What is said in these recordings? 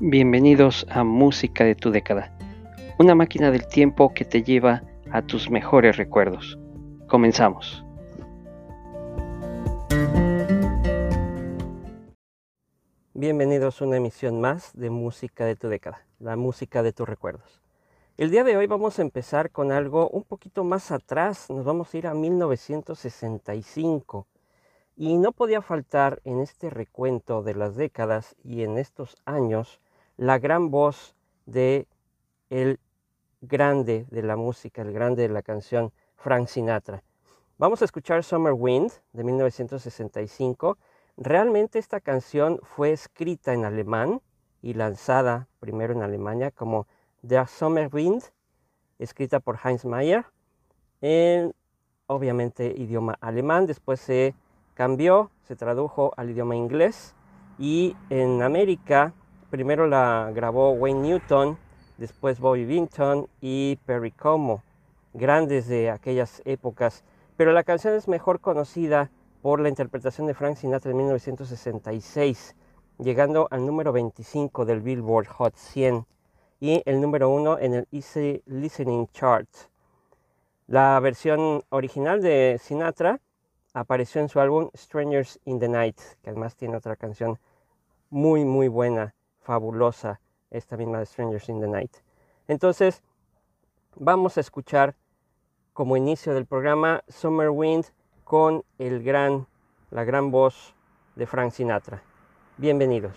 Bienvenidos a Música de tu década, una máquina del tiempo que te lleva a tus mejores recuerdos. Comenzamos. Bienvenidos a una emisión más de Música de tu década, la música de tus recuerdos. El día de hoy vamos a empezar con algo un poquito más atrás, nos vamos a ir a 1965. Y no podía faltar en este recuento de las décadas y en estos años la gran voz de el grande de la música, el grande de la canción, Frank Sinatra. Vamos a escuchar Summer Wind de 1965. Realmente esta canción fue escrita en alemán y lanzada primero en Alemania como Der Summer Wind, escrita por Heinz Mayer, en obviamente idioma alemán. Después se cambió, se tradujo al idioma inglés y en América primero la grabó Wayne Newton, después Bobby Vinton y Perry Como, grandes de aquellas épocas, pero la canción es mejor conocida por la interpretación de Frank Sinatra en 1966, llegando al número 25 del Billboard Hot 100 y el número 1 en el Easy Listening Chart. La versión original de Sinatra apareció en su álbum Strangers in the Night, que además tiene otra canción muy, muy buena, fabulosa, esta misma de Strangers in the Night. Entonces, vamos a escuchar como inicio del programa Summer Wind con el gran, la gran voz de Frank Sinatra. Bienvenidos.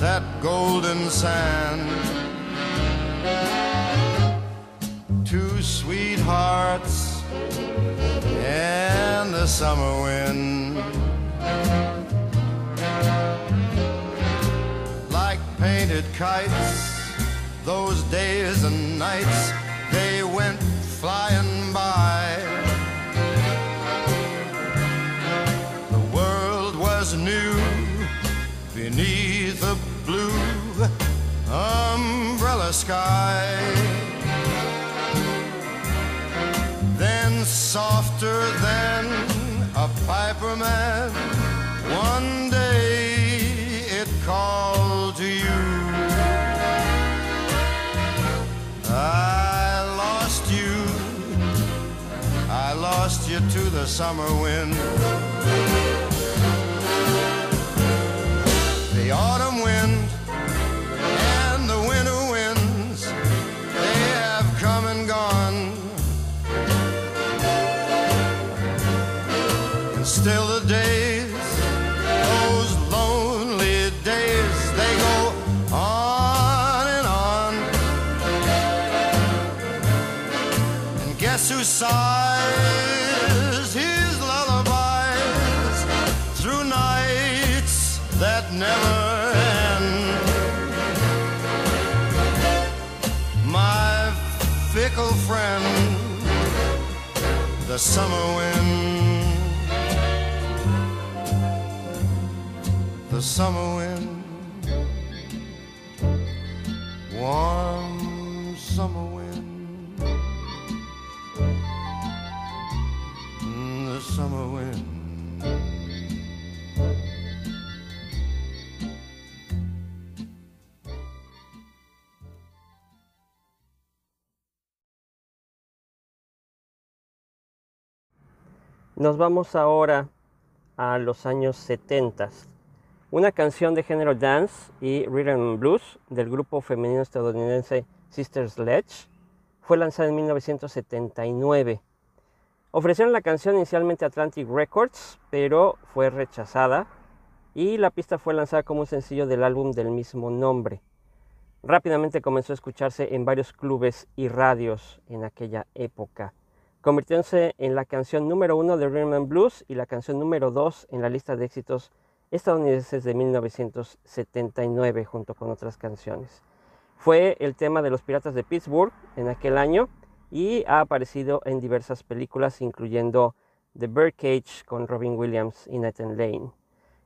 that golden sand. Two sweethearts and the summer wind. Like painted kites, those days and nights, they went flying by. Sky. Then, softer than a piper man, one day it called to you. I lost you, I lost you to the summer wind. The autumn friend, the summer wind. The summer wind, warm summer wind, the summer wind. Nos vamos ahora a los años 70. Una canción de género dance y rhythm and blues del grupo femenino estadounidense Sister Sledge fue lanzada en 1979. Ofrecieron la canción inicialmente a Atlantic Records, pero fue rechazada y la pista fue lanzada como un sencillo del álbum del mismo nombre. Rápidamente comenzó a escucharse en varios clubes y radios en aquella época, convirtiéndose en la canción número uno de Rhythm and Blues y la canción número dos en la lista de éxitos estadounidenses de 1979 junto con otras canciones. Fue el tema de los Piratas de Pittsburgh en aquel año y ha aparecido en diversas películas incluyendo The Birdcage con Robin Williams y Nathan Lane.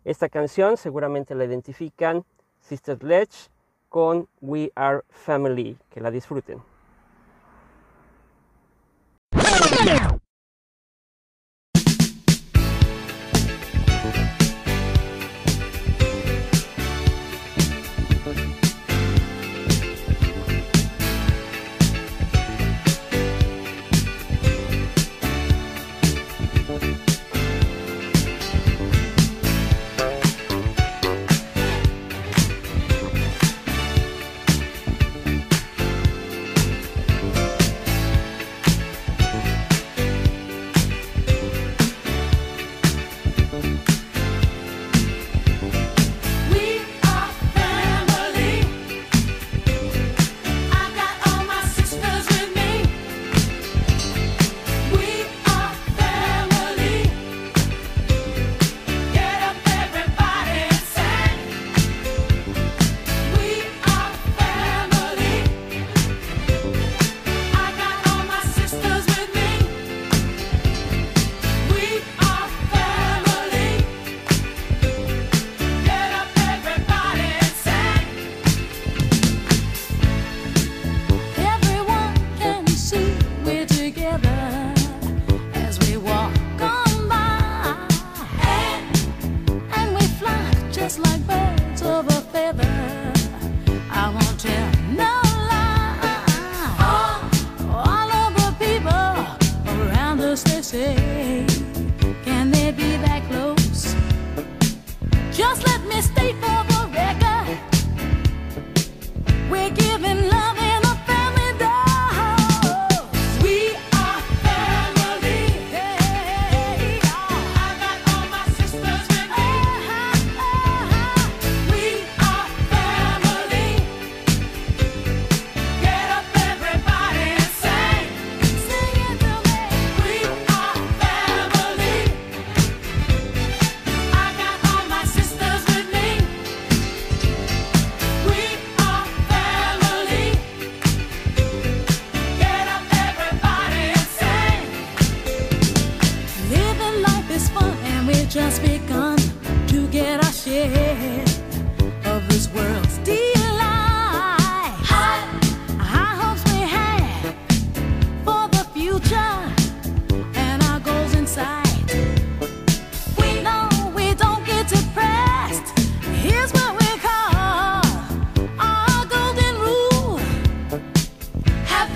Esta canción seguramente la identifican Sister Sledge con We Are Family. Que la disfruten. We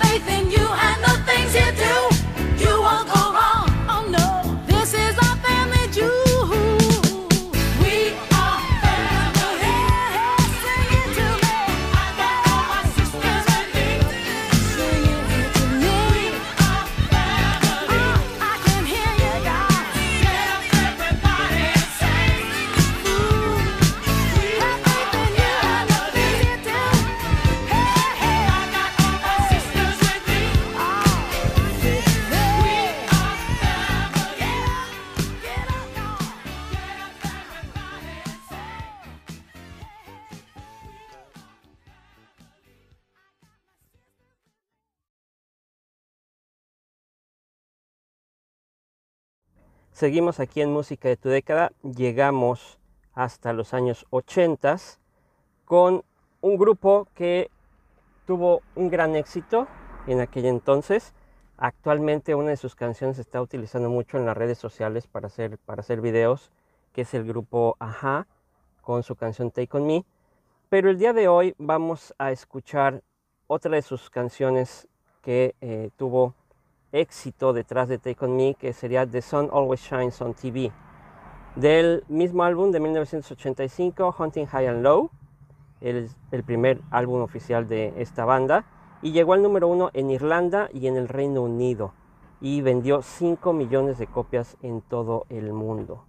faith in you Seguimos aquí en Música de tu década. Llegamos hasta los años 80 con un grupo que tuvo un gran éxito en aquel entonces. Actualmente una de sus canciones se está utilizando mucho en las redes sociales para hacer, para hacer videos, que es el grupo Aja con su canción Take On Me. Pero el día de hoy vamos a escuchar otra de sus canciones que eh, tuvo éxito detrás de Take On Me, que sería The Sun Always Shines on TV. Del mismo álbum de 1985, Hunting High and Low, el, el primer álbum oficial de esta banda. y llegó al número uno en Irlanda y en el Reino Unido y vendió 5 millones de copias en todo el mundo.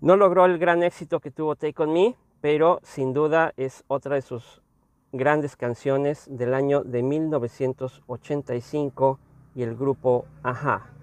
No logró el gran éxito que tuvo Take On Me, pero sin duda es otra de sus grandes canciones del año de 1985 y el grupo Aja.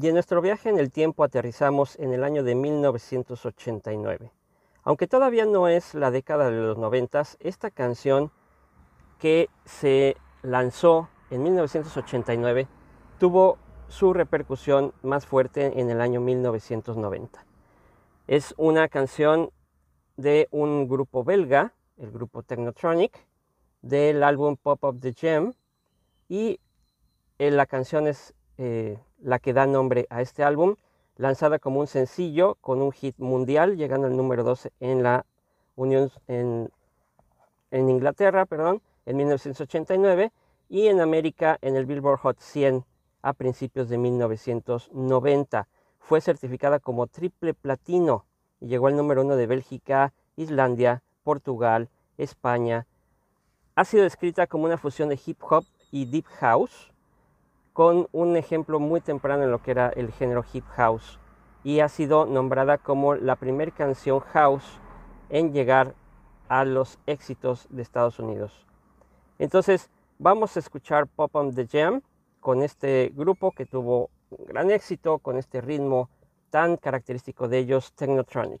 Y en nuestro viaje en el tiempo aterrizamos en el año de 1989. Aunque todavía no es la década de los noventas, esta canción que se lanzó en 1989 tuvo su repercusión más fuerte en el año 1990. Es una canción de un grupo belga, el grupo Technotronic, del álbum Pop Up the Gem, y eh, la canción es eh, la que da nombre a este álbum, lanzada como un sencillo con un hit mundial, llegando al número 12 en la Unión en, en Inglaterra, perdón, en 1989 y en América en el Billboard Hot 100 a principios de 1990. Fue certificada como triple platino y llegó al número uno de Bélgica, Islandia, Portugal, España. Ha sido descrita como una fusión de hip hop y deep house, con un ejemplo muy temprano en lo que era el género hip house, y ha sido nombrada como la primera canción house en llegar a los éxitos de Estados Unidos. Entonces, vamos a escuchar Pop on the Jam con este grupo que tuvo un gran éxito, con este ritmo tan característico de ellos, Technotronic.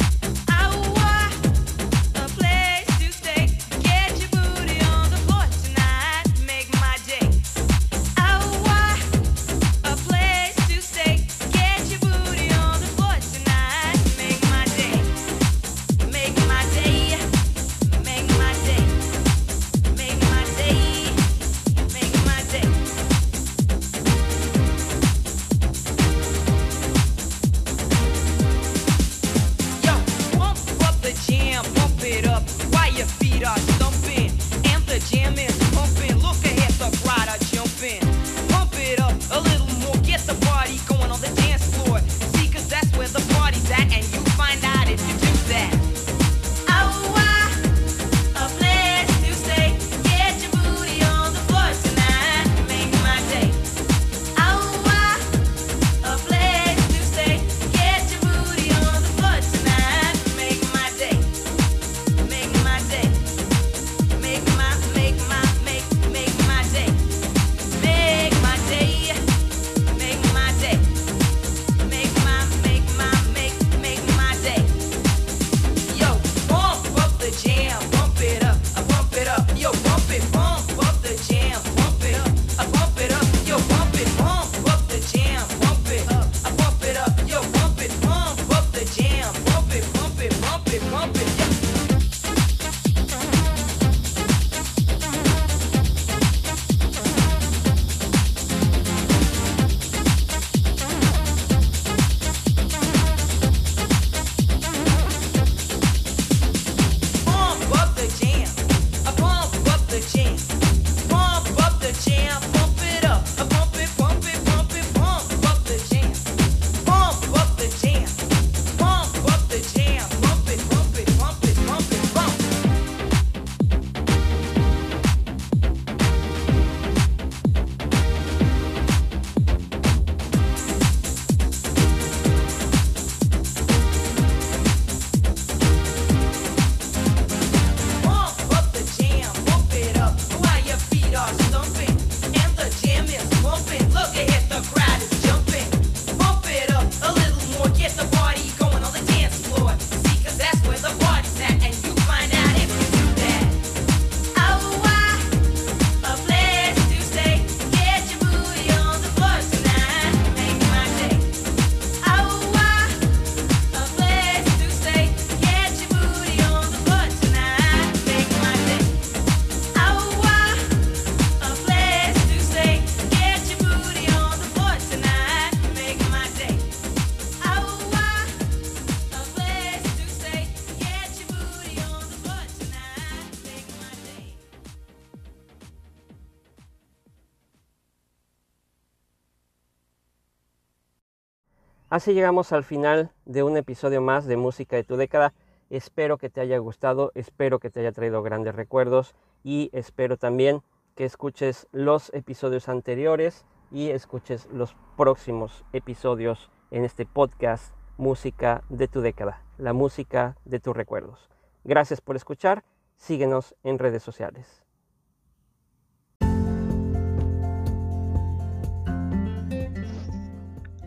Así llegamos al final de un episodio más de Música de tu década. Espero que te haya gustado, espero que te haya traído grandes recuerdos y espero también que escuches los episodios anteriores y escuches los próximos episodios en este podcast Música de tu década, la música de tus recuerdos. Gracias por escuchar, síguenos en redes sociales.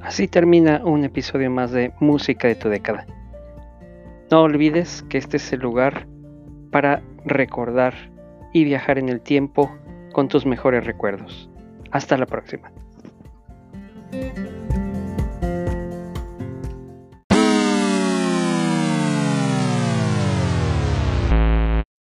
Así termina un episodio más de Música de tu década. No olvides que este es el lugar para recordar y viajar en el tiempo con tus mejores recuerdos. Hasta la próxima.